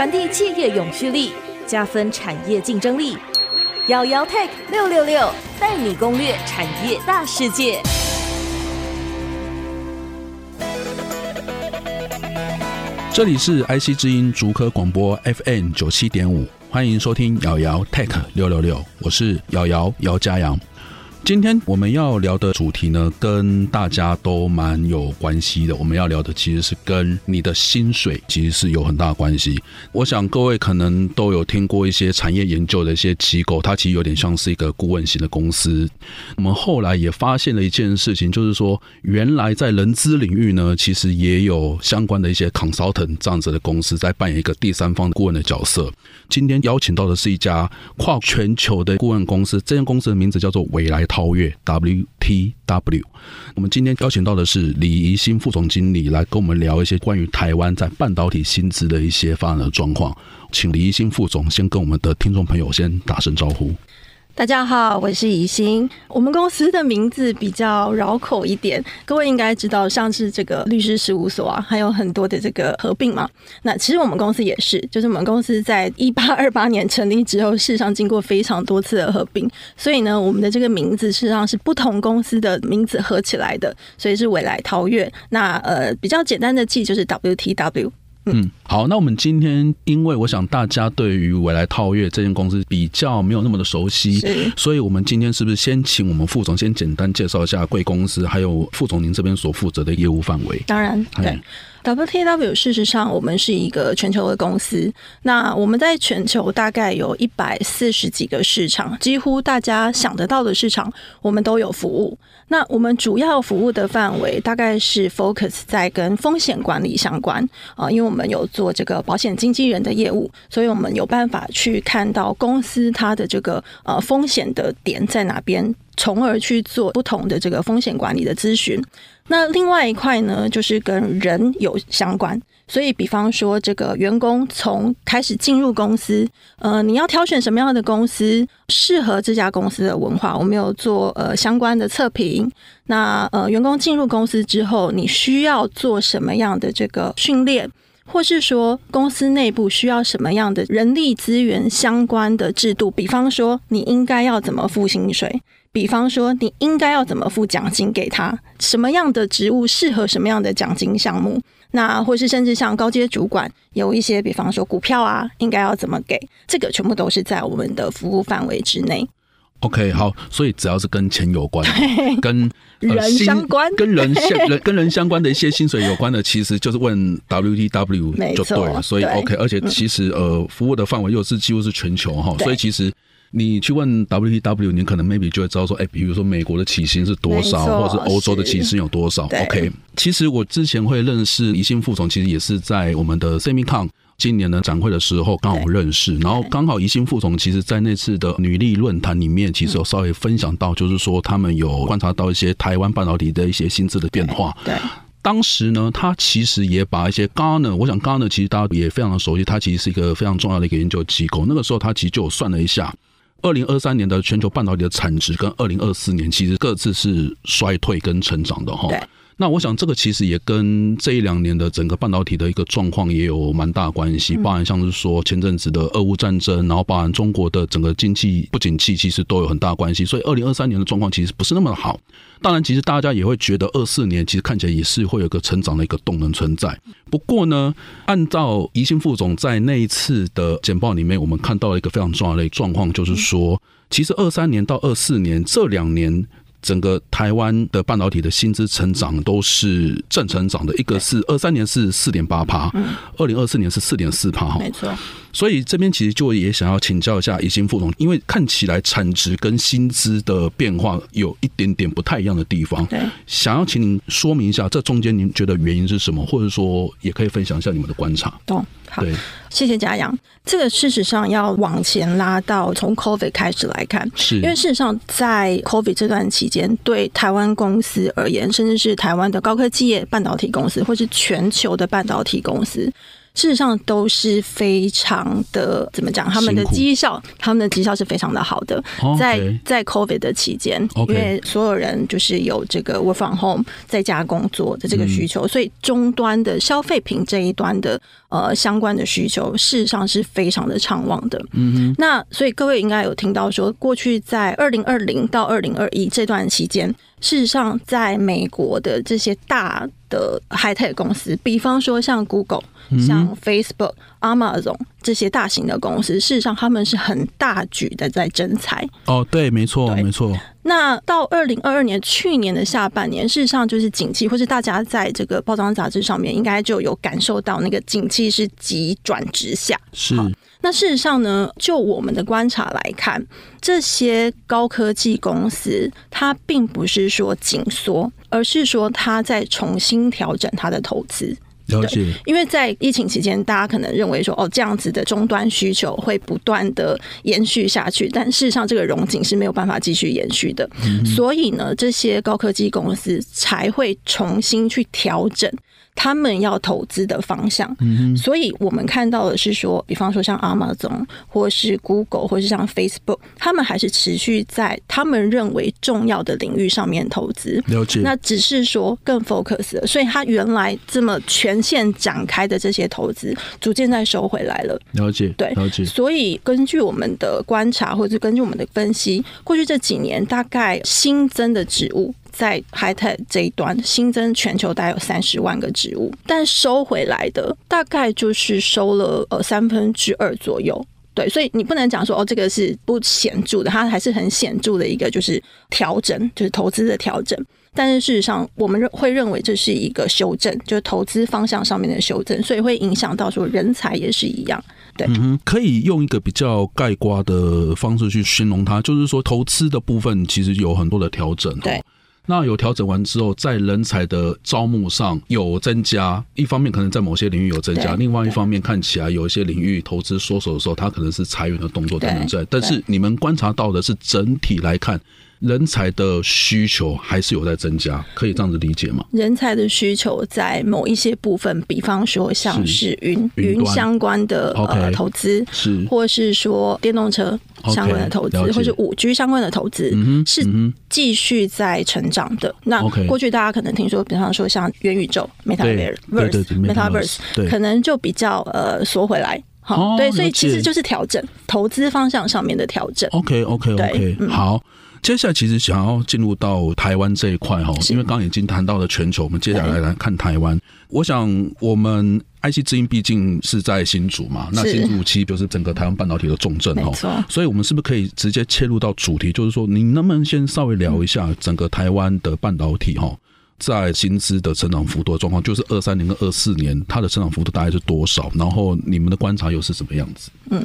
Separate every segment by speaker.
Speaker 1: 传递企业永续力，加分产业竞争力。瑶瑶 Tech 六六六带你攻略产业大世界。
Speaker 2: 这里是 IC 之音竹科广播 FM 九七点五，欢迎收听瑶瑶 Tech 六六六，我是瑶瑶姚家阳。今天我们要聊的主题呢，跟大家都蛮有关系的。我们要聊的其实是跟你的薪水其实是有很大关系。我想各位可能都有听过一些产业研究的一些机构，它其实有点像是一个顾问型的公司。我们后来也发现了一件事情，就是说原来在人资领域呢，其实也有相关的一些 consultant 这样子的公司在扮演一个第三方顾问的角色。今天邀请到的是一家跨全球的顾问公司，这间公司的名字叫做未来。超越 WTW，我们今天邀请到的是李怡新副总经理来跟我们聊一些关于台湾在半导体薪资的一些发展的状况，请李怡新副总先跟我们的听众朋友先打声招呼。
Speaker 3: 大家好，我是怡心。我们公司的名字比较绕口一点，各位应该知道，像是这个律师事务所啊，还有很多的这个合并嘛。那其实我们公司也是，就是我们公司在一八二八年成立之后，事实上经过非常多次的合并，所以呢，我们的这个名字事实上是不同公司的名字合起来的，所以是未来桃越。那呃，比较简单的记就是 WTW。
Speaker 2: 嗯，好，那我们今天，因为我想大家对于未来套月这间公司比较没有那么的熟悉，所以我们今天是不是先请我们副总先简单介绍一下贵公司，还有副总您这边所负责的业务范围？
Speaker 3: 当然，对。WTW 事实上，我们是一个全球的公司。那我们在全球大概有一百四十几个市场，几乎大家想得到的市场，我们都有服务。那我们主要服务的范围大概是 focus 在跟风险管理相关啊，因为我们有做这个保险经纪人的业务，所以我们有办法去看到公司它的这个呃风险的点在哪边。从而去做不同的这个风险管理的咨询。那另外一块呢，就是跟人有相关。所以，比方说，这个员工从开始进入公司，呃，你要挑选什么样的公司适合这家公司的文化，我们有做呃相关的测评。那呃，员工进入公司之后，你需要做什么样的这个训练，或是说公司内部需要什么样的人力资源相关的制度？比方说，你应该要怎么付薪水？比方说，你应该要怎么付奖金给他？什么样的职务适合什么样的奖金项目？那或是甚至像高阶主管有一些，比方说股票啊，应该要怎么给？这个全部都是在我们的服务范围之内。
Speaker 2: OK，好，所以只要是跟钱有关、跟、
Speaker 3: 呃、人相关、
Speaker 2: 跟人相人跟人相关的一些薪水有关的，其实就是问 WTW 就对了。所以 OK，而且其实呃，服务的范围又是几乎是全球哈，所以其实。你去问 WTW，你可能 maybe 就会知道说，哎，比如说美国的起薪是多少，或者是欧洲的起薪有多少？OK，其实我之前会认识宜兴副总，其实也是在我们的 Semicon 今年的展会的时候刚好认识，然后刚好宜兴副总其实在那次的女力论坛里面，其实有稍微分享到，就是说他们有观察到一些台湾半导体的一些薪资的变化。对，当时呢，他其实也把一些 Gartner，我想 Gartner 其实大家也非常的熟悉，它其实是一个非常重要的一个研究机构。那个时候他其实就有算了一下。二零二三年的全球半导体的产值跟二零二四年其实各自是衰退跟成长的哈。那我想这个其实也跟这一两年的整个半导体的一个状况也有蛮大关系，包含像是说前阵子的俄乌战争，然后包含中国的整个经济不景气，其实都有很大关系。所以二零二三年的状况其实不是那么好。当然，其实大家也会觉得二四年其实看起来也是会有个成长的一个动能存在。不过呢，按照宜兴副总在那一次的简报里面，我们看到了一个非常重要的状况，就是说，其实二三年到二四年这两年。整个台湾的半导体的薪资成长都是正成长的，一个是二三年是四点八趴，二零二四年是四点四趴哈，没错。所以这边其实就也想要请教一下宜兴副总，因为看起来产值跟薪资的变化有一点点不太一样的地方，对，想要请您说明一下这中间您觉得原因是什么，或者说也可以分享一下你们的观察。懂，
Speaker 3: 好，谢谢嘉阳。这个事实上要往前拉到从 COVID 开始来看，是因为事实上在 COVID 这段期间，对台湾公司而言，甚至是台湾的高科技业半导体公司，或是全球的半导体公司。事实上都是非常的怎么讲？他们的绩效，他们的绩效是非常的好的。在在 COVID 的期间，因为所有人就是有这个 Work from Home 在家工作的这个需求，所以终端的消费品这一端的呃相关的需求，事实上是非常的畅旺的。嗯哼。那所以各位应该有听到说，过去在二零二零到二零二一这段期间。事实上，在美国的这些大的 high tech 公司，比方说像 Google、像 Facebook、Amazon 这些大型的公司，事实上他们是很大举的在征才。
Speaker 2: 哦，对，没错，没错。
Speaker 3: 那到二零二二年去年的下半年，事实上就是景气，或是大家在这个包装杂志上面应该就有感受到那个景气是急转直下。
Speaker 2: 是。
Speaker 3: 那事实上呢，就我们的观察来看，这些高科技公司它并不是说紧缩，而是说它在重新调整它的投资。
Speaker 2: 了解。
Speaker 3: 因为在疫情期间，大家可能认为说，哦，这样子的终端需求会不断的延续下去，但事实上这个融景是没有办法继续延续的。嗯。所以呢，这些高科技公司才会重新去调整。他们要投资的方向，嗯，所以我们看到的是说，比方说像 Amazon 或是 Google 或是像 Facebook，他们还是持续在他们认为重要的领域上面投资。
Speaker 2: 了解。
Speaker 3: 那只是说更 focus 了，所以他原来这么全线展开的这些投资，逐渐在收回来了。
Speaker 2: 了解，
Speaker 3: 对，
Speaker 2: 了解。
Speaker 3: 所以根据我们的观察，或者根据我们的分析，过去这几年大概新增的职务。在 High Tech 这一端新增全球大概有三十万个职务，但收回来的大概就是收了呃三分之二左右。对，所以你不能讲说哦，这个是不显著的，它还是很显著的一个就是调整，就是投资的调整。但是事实上，我们认会认为这是一个修正，就是投资方向上面的修正，所以会影响到说人才也是一样。对，
Speaker 2: 嗯，可以用一个比较概括的方式去形容它，就是说投资的部分其实有很多的调整。
Speaker 3: 对。
Speaker 2: 那有调整完之后，在人才的招募上有增加，一方面可能在某些领域有增加，另外一方面看起来有一些领域投资缩手的时候，它可能是裁员的动作等等在。但是你们观察到的是整体来看。人才的需求还是有在增加，可以这样子理解吗？
Speaker 3: 人才的需求在某一些部分，比方说像是云云相关的呃投资，是或是说电动车相关的投资，或是五 G 相关的投资，是继续在成长的。那过去大家可能听说，比方说像元宇宙 （Metaverse），Metaverse 可能就比较呃缩回来。好，对，所以其实就是调整投资方向上面的调整。
Speaker 2: OK，OK，OK，好。接下来其实想要进入到台湾这一块哈，因为刚刚已经谈到了全球，我们接下来来看台湾。我想我们 IC 之音毕竟是在新竹嘛，那新竹其实就是整个台湾半导体的重镇哈，所以我们是不是可以直接切入到主题，就是说，你能不能先稍微聊一下整个台湾的半导体哈，在薪资的成长幅度的状况，就是二三年跟二四年它的成长幅度大概是多少？然后你们的观察又是什么样子？嗯。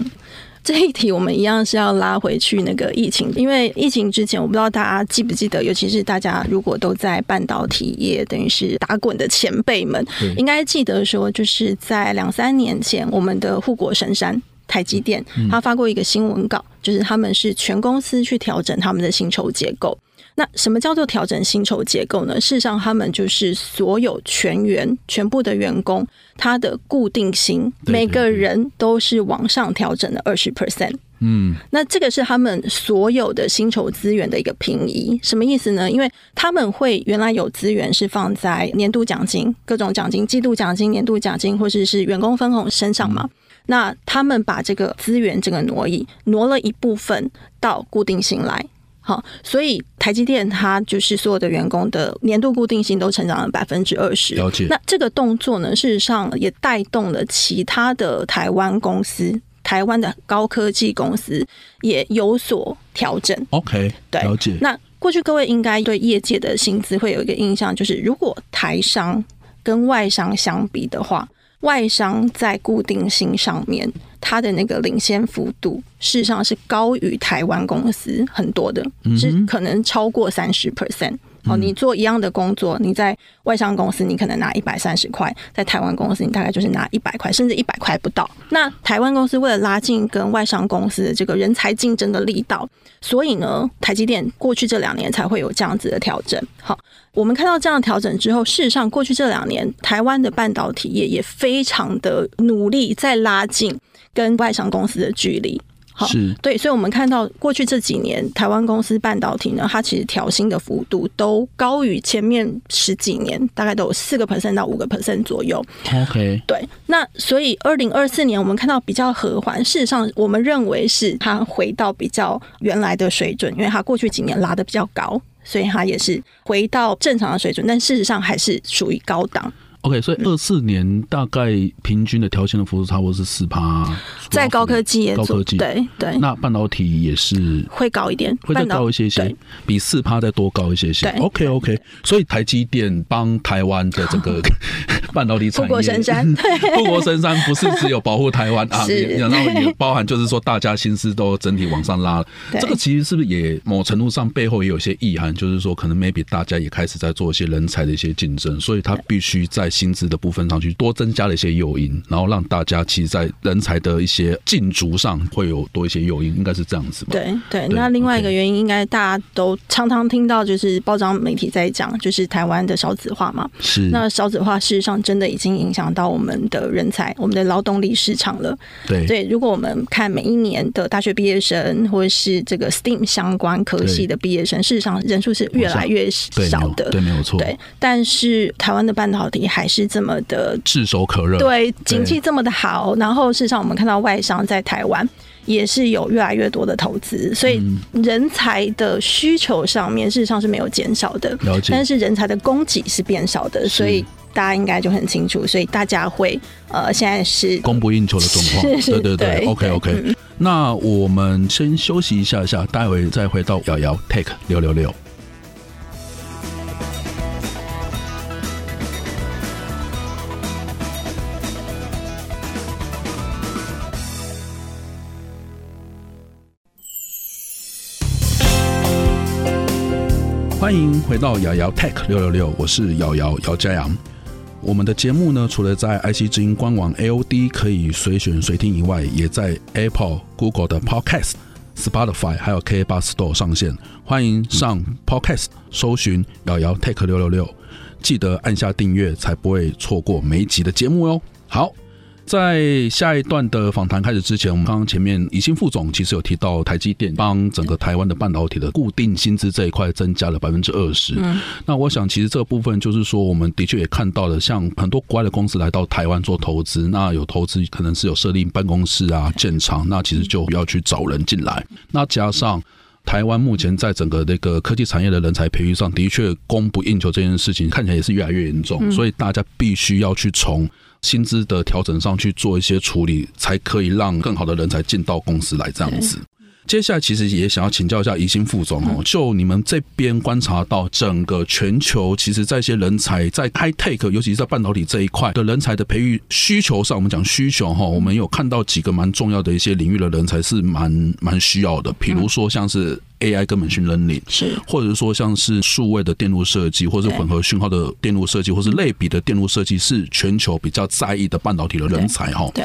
Speaker 3: 这一题我们一样是要拉回去那个疫情，因为疫情之前，我不知道大家记不记得，尤其是大家如果都在半导体业，等于是打滚的前辈们，应该记得说，就是在两三年前，我们的护国神山台积电，他发过一个新闻稿，就是他们是全公司去调整他们的薪酬结构。那什么叫做调整薪酬结构呢？事实上，他们就是所有全员、全部的员工，他的固定薪，每个人都是往上调整的二十 percent。嗯，那这个是他们所有的薪酬资源的一个平移。什么意思呢？因为他们会原来有资源是放在年度奖金、各种奖金、季度奖金、年度奖金，或者是员工分红身上嘛。那他们把这个资源这个挪移，挪了一部分到固定薪来。好，所以台积电它就是所有的员工的年度固定薪都成长了百分之二十。
Speaker 2: 了解。
Speaker 3: 那这个动作呢，事实上也带动了其他的台湾公司、台湾的高科技公司也有所调整。
Speaker 2: OK，
Speaker 3: 对，
Speaker 2: 了解。
Speaker 3: 那过去各位应该对业界的薪资会有一个印象，就是如果台商跟外商相比的话。外商在固定薪上面，它的那个领先幅度，事实上是高于台湾公司很多的，是可能超过三十 percent。哦，你做一样的工作，你在外商公司你可能拿一百三十块，在台湾公司你大概就是拿一百块，甚至一百块不到。那台湾公司为了拉近跟外商公司的这个人才竞争的力道，所以呢，台积电过去这两年才会有这样子的调整。好，我们看到这样调整之后，事实上过去这两年台湾的半导体业也非常的努力在拉近跟外商公司的距离。好，是对，所以，我们看到过去这几年，台湾公司半导体呢，它其实调薪的幅度都高于前面十几年，大概都有四个 percent 到五个 percent 左右。
Speaker 2: OK，
Speaker 3: 对，那所以二零二四年我们看到比较和缓，事实上，我们认为是它回到比较原来的水准，因为它过去几年拉的比较高，所以它也是回到正常的水准，但事实上还是属于高档。
Speaker 2: OK，所以二四年大概平均的调薪的幅度差不多是四趴，
Speaker 3: 在高科技也
Speaker 2: 高科技。
Speaker 3: 对对，
Speaker 2: 那半导体也是
Speaker 3: 会高一点，
Speaker 2: 会再高一些些，比四趴再多高一些些。OK OK，所以台积电帮台湾的这个 半导体产业护
Speaker 3: 国神山，
Speaker 2: 护国神山不是只有保护台湾啊，然后也包含就是说大家心思都整体往上拉了。这个其实是不是也某程度上背后也有些意涵，就是说可能 maybe 大家也开始在做一些人才的一些竞争，所以他必须在。薪资的部分上去多增加了一些诱因，然后让大家其实，在人才的一些进逐上会有多一些诱因，应该是这样子吧？
Speaker 3: 对对。那另外一个原因，应该大家都常常听到，就是报章媒体在讲，就是台湾的少子化嘛。
Speaker 2: 是。
Speaker 3: 那少子化事实上真的已经影响到我们的人才、我们的劳动力市场了。
Speaker 2: 对
Speaker 3: 对。如果我们看每一年的大学毕业生，或者是这个 STEAM 相关科系的毕业生，事实上人数是越来越少的。
Speaker 2: 对，没有错。
Speaker 3: 对。但是台湾的半导体还是这么的
Speaker 2: 炙手可热，
Speaker 3: 对，景气这么的好，然后事实上我们看到外商在台湾也是有越来越多的投资，所以人才的需求上面事实上是没有减少的，
Speaker 2: 了解，
Speaker 3: 但是人才的供给是变少的，所以大家应该就很清楚，所以大家会呃现在是
Speaker 2: 供不应求的状况，对对对，OK OK，嗯，那我们先休息一下一下，待会再回到瑶瑶 Take 六六六。欢迎回到瑶瑶 Tech 六六六，我是瑶瑶姚佳阳。我们的节目呢，除了在 IC 之音官网 AOD 可以随选随听以外，也在 Apple、Google 的 Podcast、Spotify 还有 KBS Store 上线。欢迎上 Podcast 搜寻瑶瑶 Tech 六六六，记得按下订阅，才不会错过每一集的节目哟。好。在下一段的访谈开始之前，我们刚刚前面宜兴副总其实有提到台积电帮整个台湾的半导体的固定薪资这一块增加了百分之二十。那我想其实这个部分就是说，我们的确也看到了，像很多国外的公司来到台湾做投资，那有投资可能是有设立办公室啊、建厂，那其实就要去找人进来。那加上台湾目前在整个那个科技产业的人才培育上的确供不应求这件事情，看起来也是越来越严重，所以大家必须要去从。薪资的调整上去做一些处理，才可以让更好的人才进到公司来这样子。接下来其实也想要请教一下宜兴副总哦，就你们这边观察到整个全球，其实在一些人才在 high tech，尤其是在半导体这一块的人才的培育需求上，我们讲需求哈，我们有看到几个蛮重要的一些领域的人才是蛮蛮需要的，比如说像是。AI 跟 machine learning 是，或者说像是数位的电路设计，或是混合讯号的电路设计，或是类比的电路设计，是全球比较在意的半导体的人才哈。对，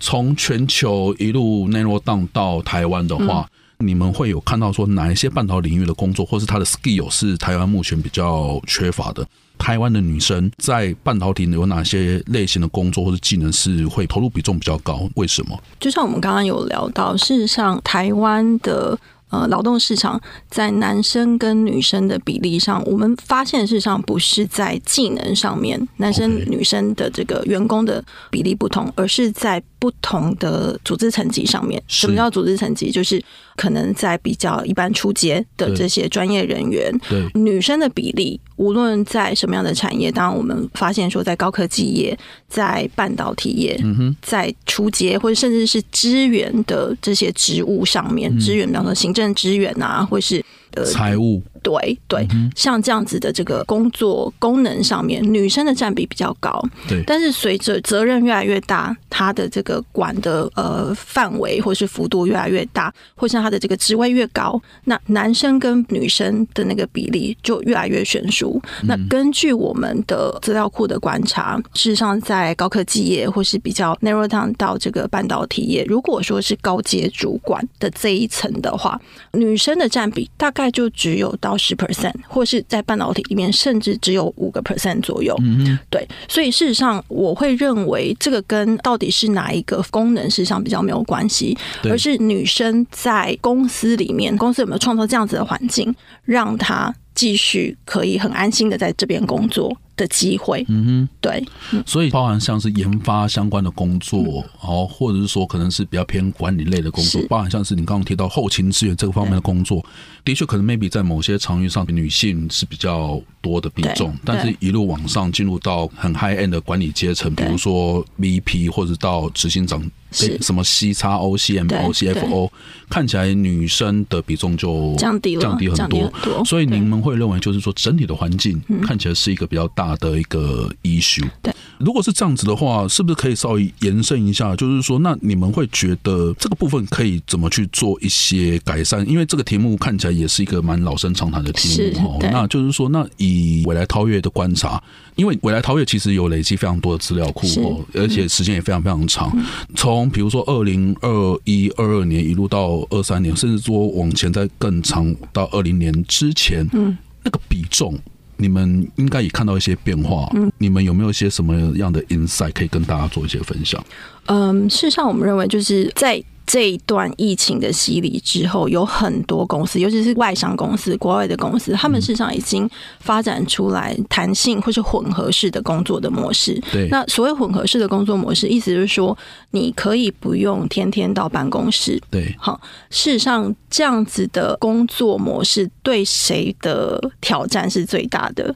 Speaker 2: 从全球一路 narrow down 到台湾的话，嗯，你们会有看到说哪一些半导体领域的工作，或是它的 skill 是台湾目前比较缺乏的？台湾的女生在半导体有哪些类型的工作或者技能是会投入比重比较高？为什么？
Speaker 3: 就像我们刚刚有聊到，事实上台湾的。呃，劳动市场在男生跟女生的比例上，我们发现事实上不是在技能上面，男生女生的这个员工的比例不同，而是在不同的组织层级上面。什么叫组织层级？就是可能在比较一般初阶的这些专业人员，对女生的比例，无论在什么样的产业，当然我们发现说，在高科技业、在半导体业、在初阶或者甚至是支援的这些职务上面，支援比方说行政。支援啊，或是呃财务对对，嗯、像这样子的这个工作功能上面，女生的占比比较高。
Speaker 2: 对，
Speaker 3: 但是随着责任越来越大，她的这个管的呃范围或是幅度越来越大，或是她的这个职位越高，那男生跟女生的那个比例就越来越悬殊。嗯、那根据我们的资料库的观察，事实上在高科技业或是比较 narrow down 到这个半导体业，如果说是高阶主管的这一层的话，女生的占比大概就只有到十 percent，或是在半导体里面甚至只有五个 percent 左右。嗯嗯，对，所以事实上我会认为这个跟到底是哪一个功能，事实上比较没有关系，而是女生在公司里面，公司有没有创造这样子的环境，让她继续可以很安心的在这边工作。的机会，嗯哼，对，
Speaker 2: 所以包含像是研发相关的工作，然后或者是说可能是比较偏管理类的工作，包含像是你刚刚提到后勤资源这个方面的工作，的确可能 maybe 在某些场域上，女性是比较多的比重，但是一路往上进入到很 high end 的管理阶层，比如说 VP 或者到执行长。是什么 C 叉 O C M O C F O，看起来女生的比重就
Speaker 3: 降低了，
Speaker 2: 降低很多。所以你们会认为，就是说整体的环境看起来是一个比较大的一个 issue。对，如果是这样子的话，是不是可以稍微延伸一下？就是说，那你们会觉得这个部分可以怎么去做一些改善？因为这个题目看起来也是一个蛮老生常谈的题目哦。那就是说，那以未来超越的观察，因为未来韬业其实有累积非常多的资料库哦，而且时间也非常非常长，从从比如说二零二一、二二年一路到二三年，甚至说往前再更长到二零年之前，嗯，那个比重，你们应该也看到一些变化。嗯，你们有没有一些什么样的 insight 可以跟大家做一些分享？
Speaker 3: 嗯，事实上，我们认为就是在。这一段疫情的洗礼之后，有很多公司，尤其是外商公司、国外的公司，他们事实上已经发展出来弹性或是混合式的工作的模式。对，那所谓混合式的工作模式，意思就是说，你可以不用天天到办公室。对，好，事实上这样子的工作模式对谁的挑战是最大的？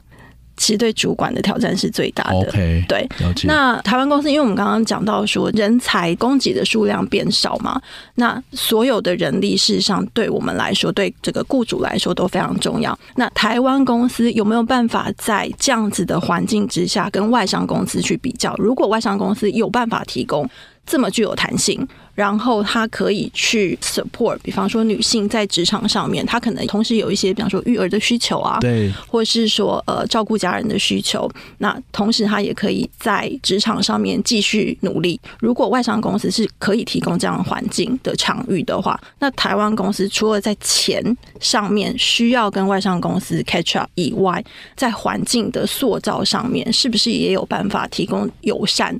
Speaker 3: 其实对主管的挑战是最大的。Okay, 对，那台湾公司，因为我们刚刚讲到说人才供给的数量变少嘛，那所有的人力事实上对我们来说，对这个雇主来说都非常重要。那台湾公司有没有办法在这样子的环境之下跟外商公司去比较？如果外商公司有办法提供这么具有弹性，然后他可以去 support，比方说女性在职场上面，她可能同时有一些，比方说育儿的需求啊，对，或是说呃照顾家人的需求。那同时她也可以在职场上面继续努力。如果外商公司是可以提供这样环境的场域的话，那台湾公司除了在钱上面需要跟外商公司 catch up 以外，在环境的塑造上面，是不是也有办法提供友善？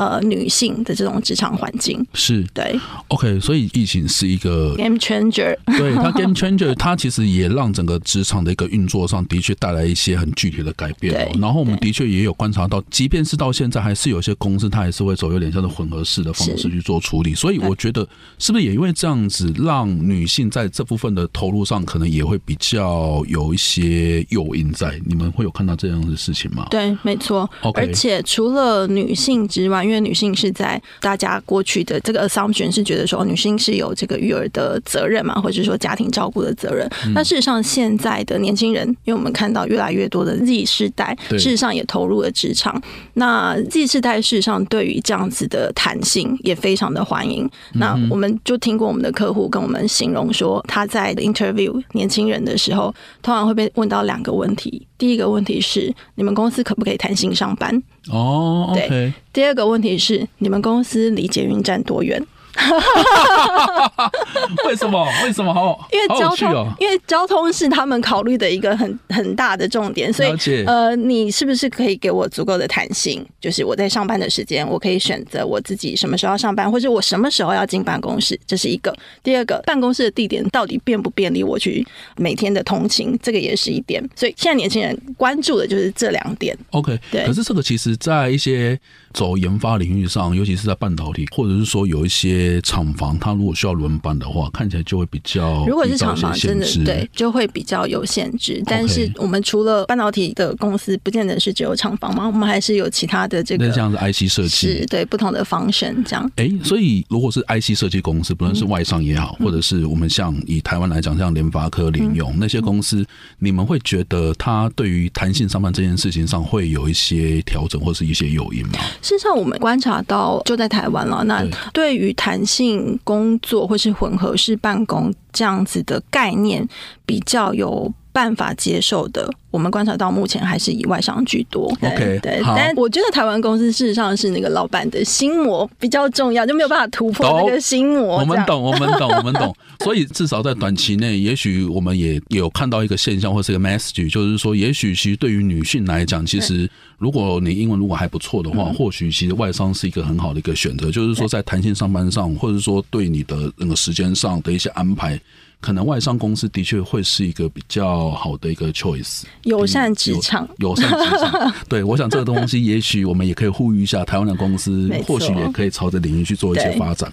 Speaker 3: 呃，女性的这种职场环境
Speaker 2: 是对，OK，所以疫情是一个
Speaker 3: game changer，
Speaker 2: 对它 game changer，它其实也让整个职场的一个运作上的确带来一些很具体的改变。对，然后我们的确也有观察到，即便是到现在，还是有些公司它还是会走有点像是混合式的方式去做处理。所以我觉得，是不是也因为这样子，让女性在这部分的投入上，可能也会比较有一些诱因在？你们会有看到这样的事情
Speaker 3: 吗？对，没错。而且除了女性之外，因为女性是在大家过去的这个 assumption 是觉得说女性是有这个育儿的责任嘛，或者说家庭照顾的责任。那事实上，现在的年轻人，因为我们看到越来越多的 Z 世代，事实上也投入了职场。那 Z 世代事实上对于这样子的弹性也非常的欢迎。那我们就听过我们的客户跟我们形容说，他在 interview 年轻人的时候，通常会被问到两个问题。第一个问题是，你们公司可不可以弹性上班？
Speaker 2: 哦，oh.
Speaker 3: 对。第二个问题是，你们公司离捷运站多远？
Speaker 2: 为什么？为什么？好，
Speaker 3: 因为交通，哦、因为交通是他们考虑的一个很很大的重点，所以呃，你是不是可以给我足够的弹性？就是我在上班的时间，我可以选择我自己什么时候要上班，或者我什么时候要进办公室，这是一个。第二个，办公室的地点到底便不便利我去每天的通勤，这个也是一点。所以现在年轻人关注的就是这两点。
Speaker 2: OK，对。可是这个其实，在一些走研发领域上，尤其是在半导体，或者是说有一些。厂房，它如果需要轮班的话，看起来就会比较，
Speaker 3: 如果是厂房，真的对，就会比较有限制。但是我们除了半导体的公司，不见得是只有厂房嘛，我们还是有其他的这个，
Speaker 2: 像是 IC 设计，
Speaker 3: 是对不同的 function 这样。
Speaker 2: 哎、欸，所以如果是 IC 设计公司，不论是外商也好，嗯、或者是我们像以台湾来讲，像联发科、联用、嗯、那些公司，你们会觉得它对于弹性上班这件事情上会有一些调整，或是一些诱因吗？
Speaker 3: 事实上，我们观察到就在台湾了。那对于弹性工作或是混合式办公这样子的概念，比较有办法接受的。我们观察到目前还是以外商居多。
Speaker 2: OK，
Speaker 3: 对，但我觉得台湾公司事实上是那个老板的心魔比较重要，就没有办法突破那个心魔。
Speaker 2: 我们懂，我们懂，我们懂。所以至少在短期内，也许我们也有看到一个现象，或是一个 message，就是说，也许其实对于女性来讲，其实如果你英文如果还不错的话，或许其实外商是一个很好的一个选择。就是说，在弹性上班上，或者说对你的那个时间上的一些安排。可能外商公司的确会是一个比较好的一个 choice，
Speaker 3: 友善职场，
Speaker 2: 友善职场。对，我想这个东西，也许我们也可以呼吁一下台湾的公司，或许也可以朝着领域去做一些发展。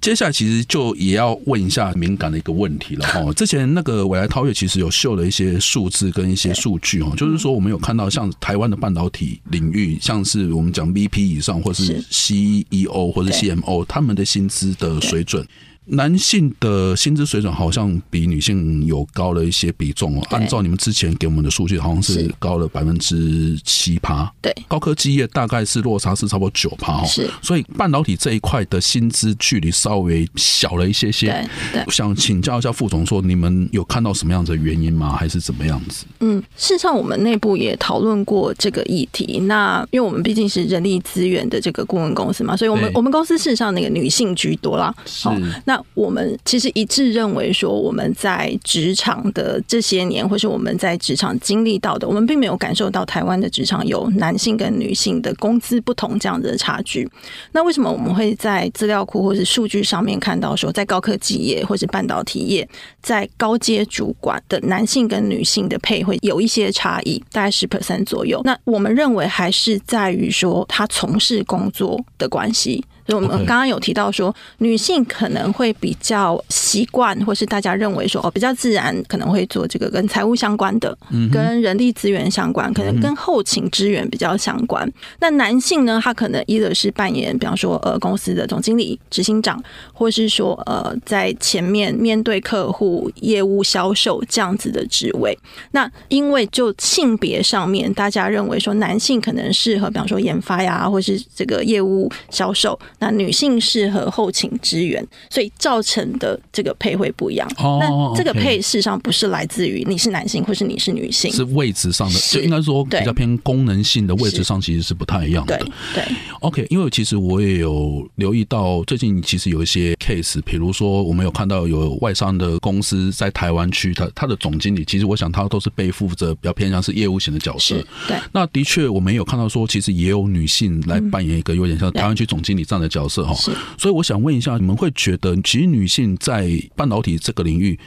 Speaker 2: 接下来其实就也要问一下敏感的一个问题了 哈。之前那个未来超越其实有秀了一些数字跟一些数据哈，就是说我们有看到像台湾的半导体领域，像是我们讲 VP 以上，或是 CEO 或是 CMO，他们的薪资的水准。男性的薪资水准好像比女性有高了一些比重哦。按照你们之前给我们的数据，好像是高了百分之七趴。
Speaker 3: 对，
Speaker 2: 高科技业大概是落差是差不多九趴哦。
Speaker 3: 是，
Speaker 2: 所以半导体这一块的薪资距离稍微小了一些些。
Speaker 3: 对，
Speaker 2: 想请教一下副总，说你们有看到什么样子的原因吗？还是怎么样子？
Speaker 3: 嗯，事实上我们内部也讨论过这个议题。那因为我们毕竟是人力资源的这个顾问公司嘛，所以我们我们公司事实上那个女性居多啦。
Speaker 2: 是，
Speaker 3: 那。我们其实一致认为说，我们在职场的这些年，或是我们在职场经历到的，我们并没有感受到台湾的职场有男性跟女性的工资不同这样子的差距。那为什么我们会在资料库或是数据上面看到说，在高科技业或是半导体业，在高阶主管的男性跟女性的配会有一些差异，大概十 percent 左右？那我们认为还是在于说，他从事工作的关系。我们刚刚有提到说，女性可能会比较习惯，或是大家认为说哦，比较自然，可能会做这个跟财务相关的，跟人力资源相关，可能跟后勤支援比较相关。那男性呢，他可能一个是扮演，比方说呃公司的总经理、执行长，或是说呃在前面面对客户、业务销售这样子的职位。那因为就性别上面，大家认为说男性可能适合，比方说研发呀，或是这个业务销售。那女性适合后勤支援，所以造成的这个配会不一样。
Speaker 2: 哦，
Speaker 3: 那这个配事实上不是来自于你是男性或是你是女性，
Speaker 2: 是位置上的，就应该说比较偏功能性的位置上其实是不太一样的。
Speaker 3: 对，对
Speaker 2: ，OK，因为其实我也有留意到最近其实有一些 case，比如说我们有看到有外商的公司在台湾区，他他的总经理其实我想他都是背负着比较偏向是业务型的角色。
Speaker 3: 对，
Speaker 2: 那的确我们有看到说，其实也有女性来扮演一个有点像台湾区总经理这样的。角色哈，所以我想问一下，你们会觉得其实女性在半导体这个领域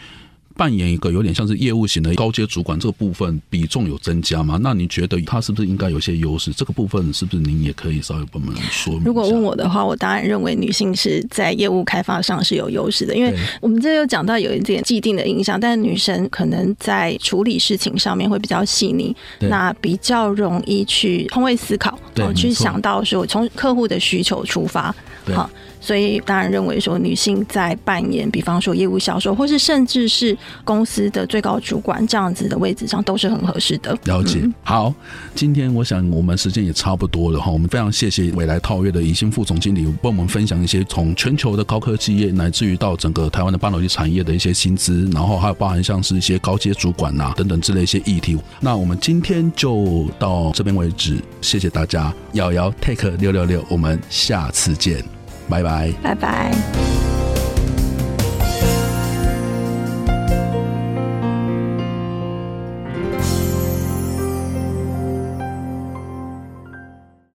Speaker 2: 扮演一个有点像是业务型的高阶主管这个部分比重有增加吗？那你觉得他是不是应该有些优势？这个部分是不是您也可以稍微帮我们说明？
Speaker 3: 如果问我的话，我当然认为女性是在业务开发上是有优势的，因为我们这又讲到有一点既定的印象，但是女生可能在处理事情上面会比较细腻，那比较容易去换位思考，然后去想到说从客户的需求出发。好，所以当然认为说女性在扮演，比方说业务销售，或是甚至是公司的最高主管这样子的位置上，都是很合适的。
Speaker 2: 了解。好，今天我想我们时间也差不多了哈，我们非常谢谢未来套月的宜兴副总经理，帮我们分享一些从全球的高科技业，乃至于到整个台湾的半导体产业的一些薪资，然后还有包含像是一些高阶主管呐、啊、等等之类一些议题。那我们今天就到这边为止，谢谢大家。瑶瑶 Take 六六六，我们下次见。拜拜，
Speaker 3: 拜拜。